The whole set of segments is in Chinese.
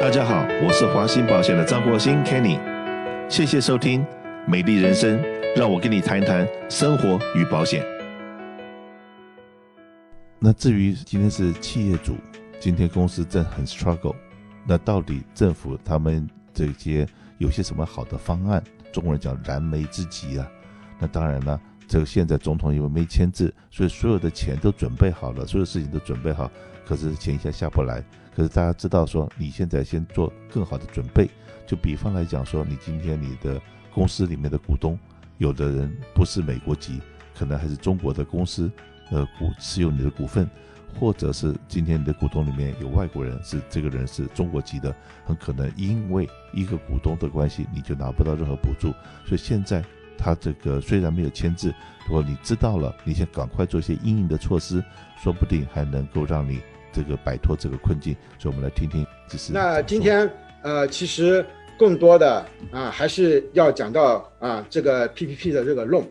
大家好，我是华兴保险的张国兴 Kenny，谢谢收听美丽人生，让我跟你谈一谈生活与保险。那至于今天是企业主，今天公司正很 struggle，那到底政府他们这些有些什么好的方案？中国人讲燃眉之急啊，那当然了，这个现在总统因为没签字，所以所有的钱都准备好了，所有事情都准备好，可是钱一下下不来。可是大家知道说，你现在先做更好的准备。就比方来讲说，你今天你的公司里面的股东，有的人不是美国籍，可能还是中国的公司，呃，股持有你的股份，或者是今天你的股东里面有外国人，是这个人是中国籍的，很可能因为一个股东的关系，你就拿不到任何补助。所以现在他这个虽然没有签字，如果你知道了，你先赶快做一些应应的措施，说不定还能够让你。这个摆脱这个困境，所以我们来听听。就是那今天呃，其实更多的啊，还是要讲到啊这个 PPP 的这个 loan。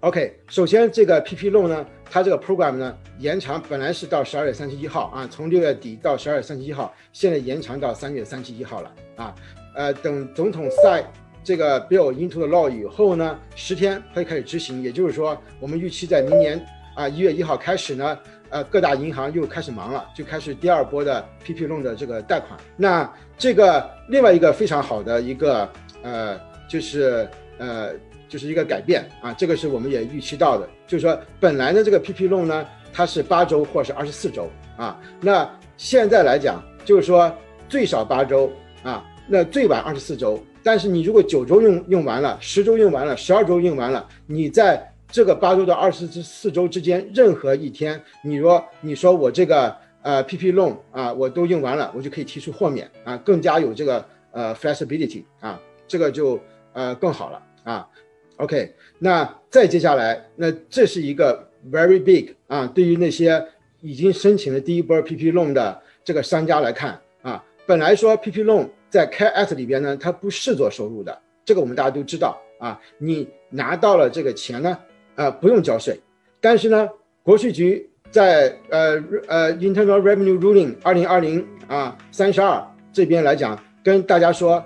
OK，首先这个 PPP loan 呢，它这个 program 呢延长本来是到十二月三十一号啊，从六月底到十二月三十一号，现在延长到三月三十一号了啊。呃，等总统 sign 这个 bill into the law 以后呢，十天它就开始执行，也就是说，我们预期在明年啊一月一号开始呢。呃，各大银行又开始忙了，就开始第二波的 PP loan 的这个贷款。那这个另外一个非常好的一个呃，就是呃，就是一个改变啊，这个是我们也预期到的，就是说本来呢这个 PPP loan 呢，它是八周或是二十四周啊，那现在来讲就是说最少八周啊，那最晚二十四周，但是你如果九周用用完了，十周用完了，十二周用完了，你在。这个八周到二十四周之间，任何一天，你说你说我这个呃 PP loan 啊，我都用完了，我就可以提出豁免啊，更加有这个呃 flexibility 啊，这个就呃更好了啊。OK，那再接下来，那这是一个 very big 啊，对于那些已经申请了第一波 PP loan 的这个商家来看啊，本来说 PP loan 在 KS 里边呢，它不视作收入的，这个我们大家都知道啊，你拿到了这个钱呢。啊，不用交税，但是呢，国税局在呃呃 Internal Revenue Ruling 二零二零啊三十二这边来讲，跟大家说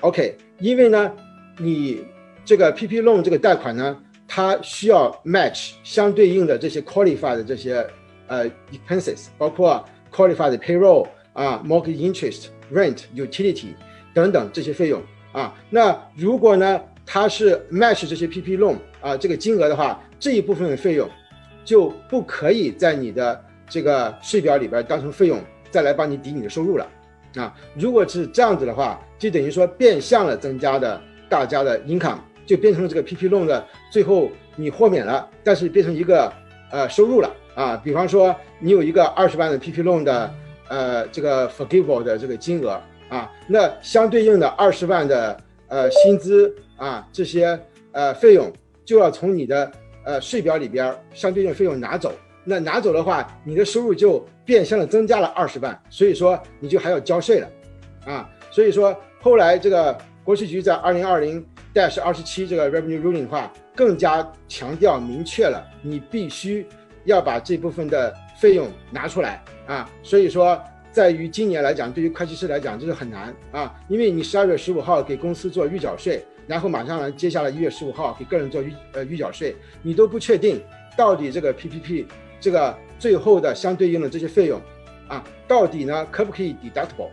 ，OK，因为呢，你这个 PPP loan 这个贷款呢，它需要 match 相对应的这些 qualified 的这些呃 expenses，包括 qualified payroll 啊，mortgage interest、rent、utility 等等这些费用啊，那如果呢，它是 match 这些 PP loan 啊，这个金额的话，这一部分的费用就不可以在你的这个税表里边当成费用再来帮你抵你的收入了啊。如果是这样子的话，就等于说变相了增加的大家的 income，就变成了这个 PP loan 的最后你豁免了，但是变成一个呃收入了啊。比方说你有一个二十万的 PPP loan 的呃这个 forgivable 的这个金额啊，那相对应的二十万的呃薪资。啊，这些呃费用就要从你的呃税表里边相对应费用拿走，那拿走的话，你的收入就变相的增加了二十万，所以说你就还要交税了，啊，所以说后来这个国税局在二零二零 dash 二十七这个 revenue ruling 的话，更加强调明确了，你必须要把这部分的费用拿出来。啊，所以说在于今年来讲，对于会计师来讲这是很难。啊，因为你十二月十五号给公司做预缴税。然后马上来，接下来一月十五号给个人做预呃预缴税，你都不确定到底这个 PPP 这个最后的相对应的这些费用啊，到底呢可不可以 deductible？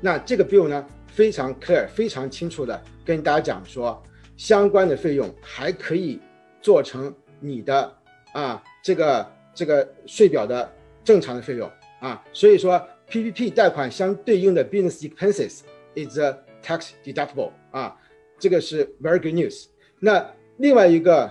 那这个 bill 呢非常 clear 非常清楚的跟大家讲说，相关的费用还可以做成你的啊这个这个税表的正常的费用啊，所以说 PPP 贷款相对应的 business expenses is tax deductible 啊。这个是 very good news。那另外一个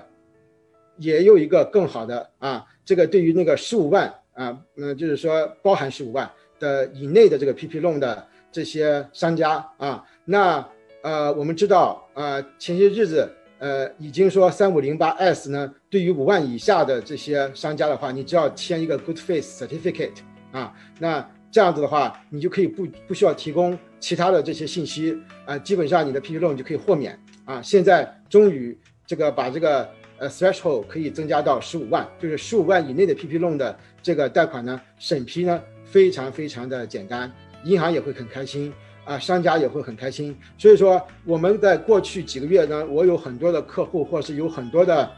也有一个更好的啊，这个对于那个十五万啊，嗯，就是说包含十五万的以内的这个 PP loan 的这些商家啊，那呃我们知道啊，前些日子呃已经说三五零八 S 呢，对于五万以下的这些商家的话，你只要签一个 Good Faith Certificate 啊，那这样子的话，你就可以不不需要提供。其他的这些信息啊，基本上你的 PP loan 就可以豁免啊。现在终于这个把这个呃 threshold 可以增加到十五万，就是十五万以内的 PPP loan 的这个贷款呢，审批呢非常非常的简单银行也会很开心啊，商家也会很开心。所以说我们在过去几个月呢，我有很多的客户，或是有很多的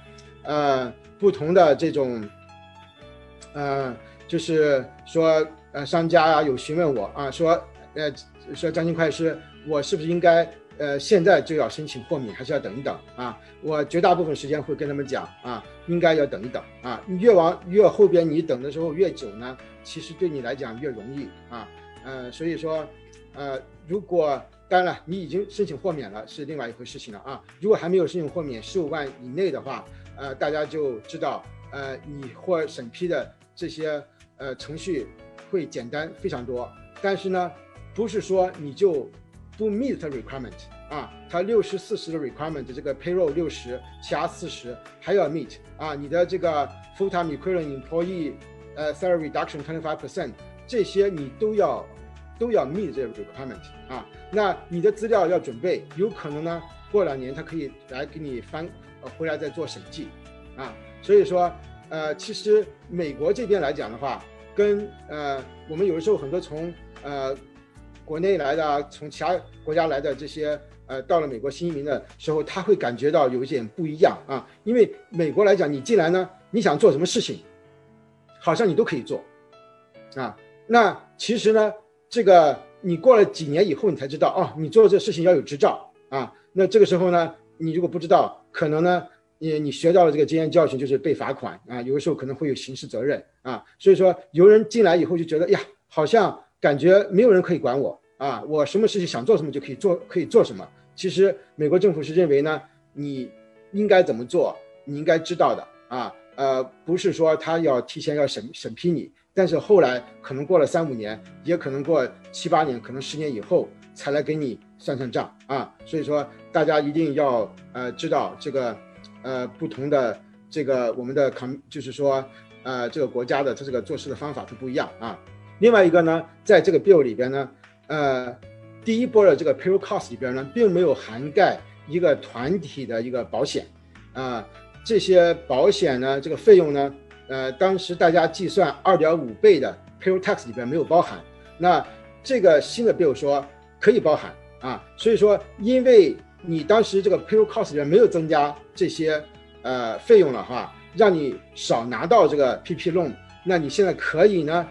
呃不同的这种呃，就是说呃商家啊有询问我啊，说呃说张金会计师，我是不是应该？呃，现在就要申请豁免，还是要等一等啊？我绝大部分时间会跟他们讲啊，应该要等一等啊。越往越后边，你等的时候越久呢，其实对你来讲越容易啊。呃，所以说，呃，如果当然了，你已经申请豁免了，是另外一回事情了啊。如果还没有申请豁免，十五万以内的话，呃，大家就知道，呃，你或审批的这些呃程序会简单非常多。但是呢，不是说你就。不 meet requirement 啊，它六十四十的 requirement，这个 payroll 六十，其他四十还要 meet 啊，你的这个 full-time equivalent employee，呃，salary reduction twenty five percent，这些你都要都要 meet 这个 requirement 啊，那你的资料要准备，有可能呢过两年他可以来给你翻呃回来再做审计啊，所以说呃其实美国这边来讲的话，跟呃我们有的时候很多从呃。国内来的，从其他国家来的这些，呃，到了美国新移民的时候，他会感觉到有一点不一样啊。因为美国来讲，你进来呢，你想做什么事情，好像你都可以做，啊。那其实呢，这个你过了几年以后，你才知道，哦，你做这事情要有执照啊。那这个时候呢，你如果不知道，可能呢，你你学到了这个经验教训，就是被罚款啊，有的时候可能会有刑事责任啊。所以说，有人进来以后就觉得，呀，好像。感觉没有人可以管我啊！我什么事情想做什么就可以做，可以做什么。其实美国政府是认为呢，你应该怎么做，你应该知道的啊。呃，不是说他要提前要审审批你，但是后来可能过了三五年，也可能过七八年，可能十年以后才来给你算算账啊。所以说大家一定要呃知道这个呃不同的这个我们的 com 就是说呃这个国家的它这个做事的方法都不一样啊。另外一个呢，在这个 bill 里边呢，呃，第一波的这个 payroll cost 里边呢，并没有涵盖一个团体的一个保险，啊、这些保险呢，这个费用呢，呃，当时大家计算二点五倍的 payroll tax 里边没有包含，那这个新的 bill 说可以包含啊，所以说，因为你当时这个 payroll cost 里边没有增加这些呃费用的话，让你少拿到这个 PP loan，那你现在可以呢。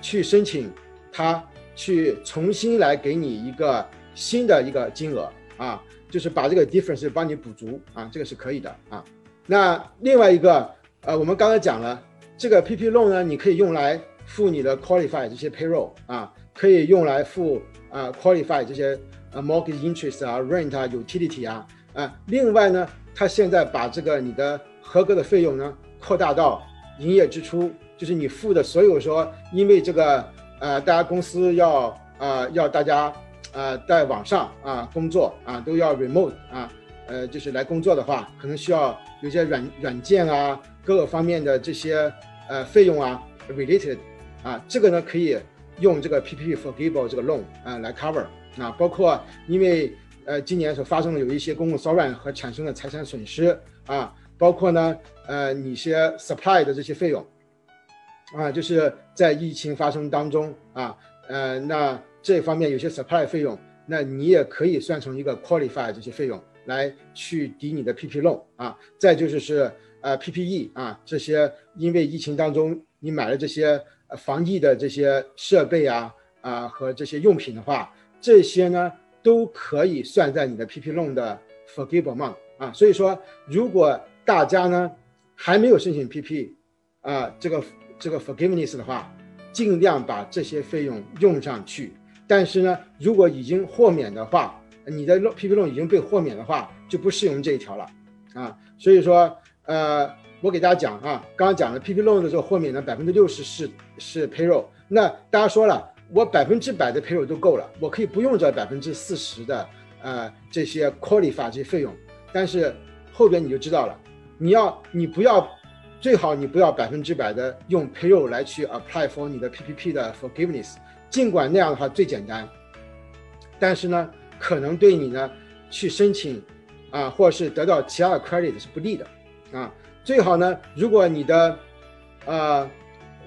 去申请，他去重新来给你一个新的一个金额啊，就是把这个 difference 帮你补足啊，这个是可以的啊。那另外一个，呃，我们刚才讲了，这个 PP loan 呢，你可以用来付你的 qualify 这些 payroll 啊，可以用来付啊 qualify 这些呃 mortgage interest 啊，rent 啊，utility 啊，啊，另外呢，他现在把这个你的合格的费用呢扩大到营业支出。就是你付的所有说，因为这个呃，大家公司要呃要大家呃在网上啊工作啊都要 remote 啊，呃就是来工作的话，可能需要有些软软件啊各个方面的这些呃费用啊 related 啊，这个呢可以用这个 PPP forgivable 这个 loan 啊来 cover 啊，包括因为呃今年所发生的有一些公共骚乱和产生的财产损失啊，包括呢呃你一些 supply 的这些费用。啊，就是在疫情发生当中啊，呃，那这方面有些 supply 费用，那你也可以算成一个 qualify 这些费用来去抵你的 PP loan 啊。再就是是呃 PPE 啊，这些因为疫情当中你买了这些防疫的这些设备啊啊和这些用品的话，这些呢都可以算在你的 PP loan 的 forgivable amount 啊。所以说，如果大家呢还没有申请 PP 啊，这个。这个 forgiveness 的话，尽量把这些费用用上去。但是呢，如果已经豁免的话，你的 PP loan 已经被豁免的话，就不适用这一条了啊。所以说，呃，我给大家讲啊，刚刚讲的 PP loan 的这个豁免呢，百分之六十是是 payroll。那大家说了，我百分之百的 payroll 都够了，我可以不用这百分之四十的呃这些 qualify 这些费用。但是后边你就知道了，你要你不要。最好你不要百分之百的用 payroll 来去 apply for 你的 PPP 的 forgiveness，尽管那样的话最简单，但是呢，可能对你呢去申请啊，或是得到其他的 credit 是不利的啊。最好呢，如果你的呃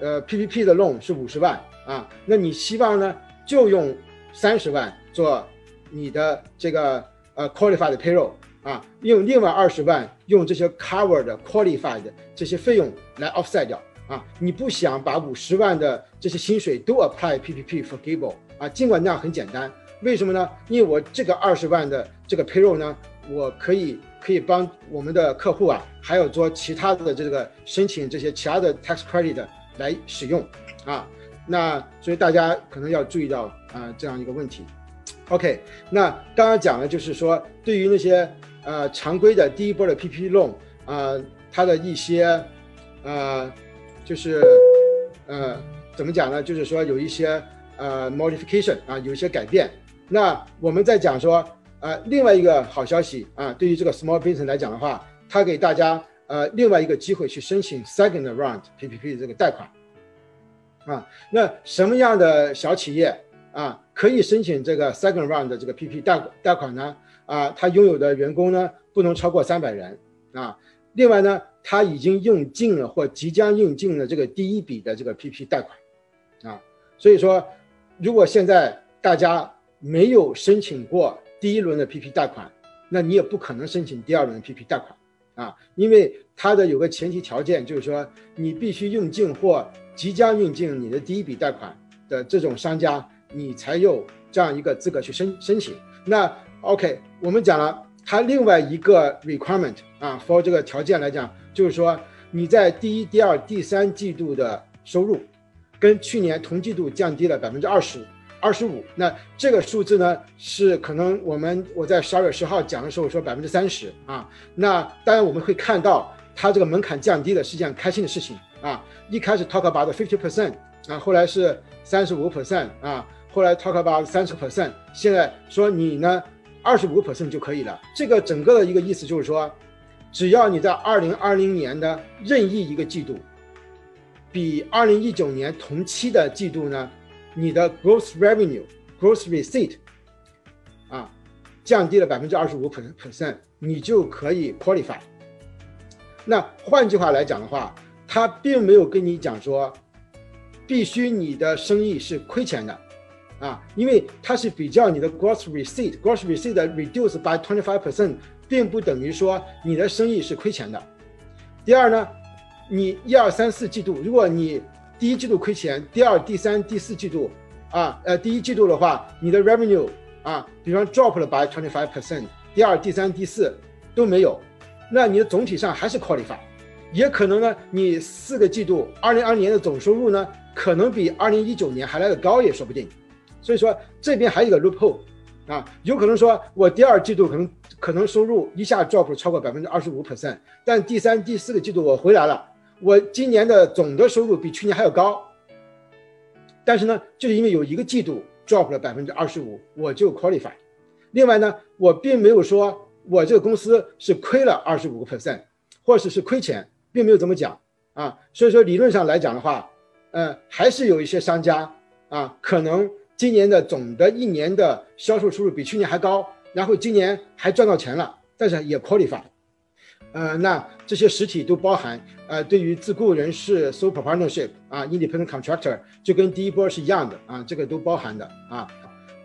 呃 PPP 的 loan 是五十万啊，那你希望呢就用三十万做你的这个呃 qualified payroll 啊，用另外二十万用这些 covered qualified 这些费用来 offset 掉啊，你不想把五十万的这些薪水都 apply PPP forgivable 啊，尽管那样很简单，为什么呢？因为我这个二十万的这个 payroll 呢，我可以可以帮我们的客户啊，还有做其他的这个申请这些其他的 tax credit 来使用啊。那所以大家可能要注意到啊、这样一个问题，OK，那刚刚讲的就是说，对于那些呃常规的第一波的 PPP loan 啊、呃，它的一些呃就是呃怎么讲呢？就是说有一些呃 modification 啊，有一些改变。那我们在讲说呃另外一个好消息啊，对于这个 small business 来讲的话，它给大家呃另外一个机会去申请 second round PPP 的这个贷款。啊，那什么样的小企业啊可以申请这个 second round 的这个 PP 贷贷款呢？啊，他拥有的员工呢不能超过三百人啊。另外呢，他已经用尽了或即将用尽了这个第一笔的这个 PP 贷款啊。所以说，如果现在大家没有申请过第一轮的 PP 贷款，那你也不可能申请第二轮 PP 贷款啊，因为它的有个前提条件就是说你必须用尽或即将用尽你的第一笔贷款的这种商家，你才有这样一个资格去申申请。那 OK，我们讲了，它另外一个 requirement 啊，for 这个条件来讲，就是说你在第一、第二、第三季度的收入，跟去年同季度降低了百分之二十、二十五。那这个数字呢，是可能我们我在十二月十号讲的时候说百分之三十啊。那当然我们会看到它这个门槛降低了是件开心的事情。啊，一开始 talk about fifty percent 啊，后来是三十五 percent 啊，后来 talk about 三十 percent，现在说你呢二十五 percent 就可以了。这个整个的一个意思就是说，只要你在二零二零年的任意一个季度，比二零一九年同期的季度呢，你的 gross revenue、gross receipt 啊降低了百分之二十五 percent，你就可以 qualify。那换句话来讲的话，他并没有跟你讲说，必须你的生意是亏钱的，啊，因为它是比较你的 gross receipt，gross receipt reduce by twenty five percent，并不等于说你的生意是亏钱的。第二呢，你一二三四季度，如果你第一季度亏钱，第二、第三、第四季度，啊，呃，第一季度的话，你的 revenue 啊，比方 drop 了 by twenty five percent，第二、第三、第四都没有，那你的总体上还是 qualify。也可能呢，你四个季度，二零二零年的总收入呢，可能比二零一九年还来得高也说不定。所以说这边还有一个 loophole 啊，有可能说我第二季度可能可能收入一下 drop 超过百分之二十五 percent，但第三、第四个季度我回来了，我今年的总的收入比去年还要高。但是呢，就是因为有一个季度 drop 了百分之二十五，我就 qualify。另外呢，我并没有说我这个公司是亏了二十五个 percent，或者是亏钱。并没有这么讲啊，所以说理论上来讲的话，呃，还是有一些商家啊，可能今年的总的一年的销售收入比去年还高，然后今年还赚到钱了，但是也 qualify，呃，那这些实体都包含，呃，对于自雇人士 sole proprietorship 啊，independent contractor 就跟第一波是一样的啊，这个都包含的啊。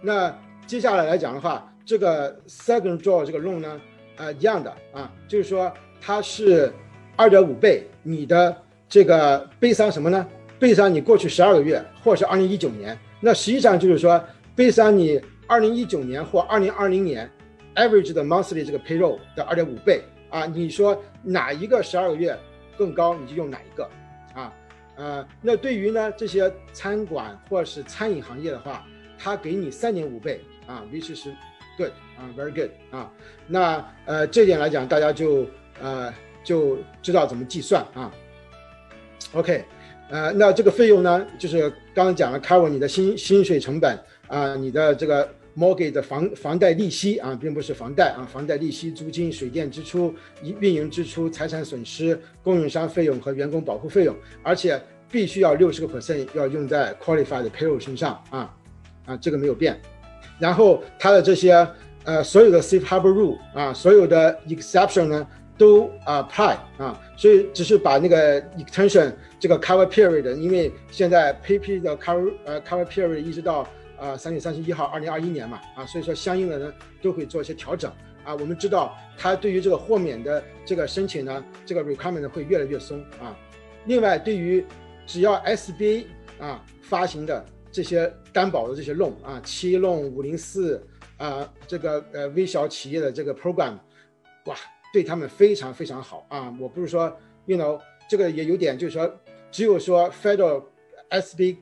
那接下来来讲的话，这个 second draw 这个 loan 呢，呃，一样的啊，就是说它是。二点五倍，你的这个悲伤什么呢？悲伤你过去十二个月，或者是二零一九年，那实际上就是说，悲伤你二零一九年或二零二零年 average 的 monthly 这个 payroll 的二点五倍啊。你说哪一个十二个月更高，你就用哪一个啊？呃，那对于呢这些餐馆或是餐饮行业的话，它给你三点五倍啊，which is good 啊，very good 啊。那呃这点来讲，大家就呃。就知道怎么计算啊。OK，呃，那这个费用呢，就是刚刚讲了，cover 你的薪薪水成本啊，你的这个 mortgage 的房房贷利息啊，并不是房贷啊，房贷利息、租金、水电支出、运营支出、财产损失、供应商费用和员工保护费用，而且必须要六十个 percent 要用在 qualified payroll 身上啊啊，这个没有变。然后它的这些呃所有的 safe harbor rule 啊，所有的 exception 呢。都 apply 啊，所以只是把那个 extension 这个 cover period，因为现在 PP 的 cover 呃 cover period 一直到啊三月三十一号二零二一年嘛啊，所以说相应的呢都会做一些调整啊。我们知道它对于这个豁免的这个申请呢，这个 requirement 会越来越松啊。另外，对于只要 SBA 啊发行的这些担保的这些 loan 啊，七 loan 五零四啊，这个呃微小企业的这个 program，哇，对他们非常非常好啊。我不是说，you know，这个也有点就是说，只有说 Federal SB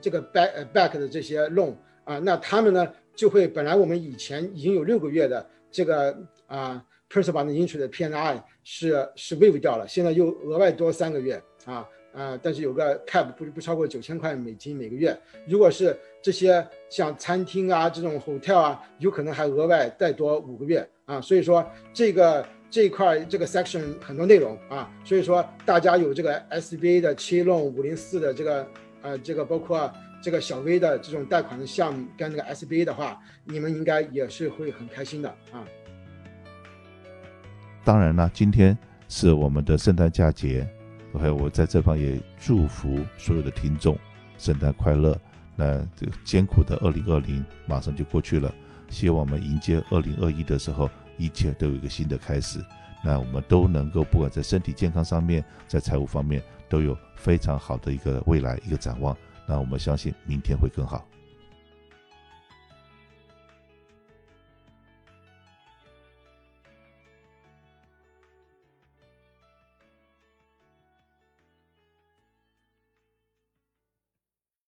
这个 back back 的这些 loan 啊，那他们呢就会本来我们以前已经有六个月的这个啊 principal and interest 的 PNI 是是 waive 掉了，现在又额外多三个月啊。啊，但是有个 cap 不不超过九千块美金每个月。如果是这些像餐厅啊这种 hotel 啊，有可能还额外再多五个月啊。所以说这个这一块这个 section 很多内容啊，所以说大家有这个 SBA 的七弄五零四的这个呃这个包括这个小微的这种贷款的项目跟那个 SBA 的话，你们应该也是会很开心的啊。当然了，今天是我们的圣诞佳节。OK，我在这方也祝福所有的听众，圣诞快乐。那这个艰苦的二零二零马上就过去了，希望我们迎接二零二一的时候，一切都有一个新的开始。那我们都能够不管在身体健康上面，在财务方面都有非常好的一个未来一个展望。那我们相信明天会更好。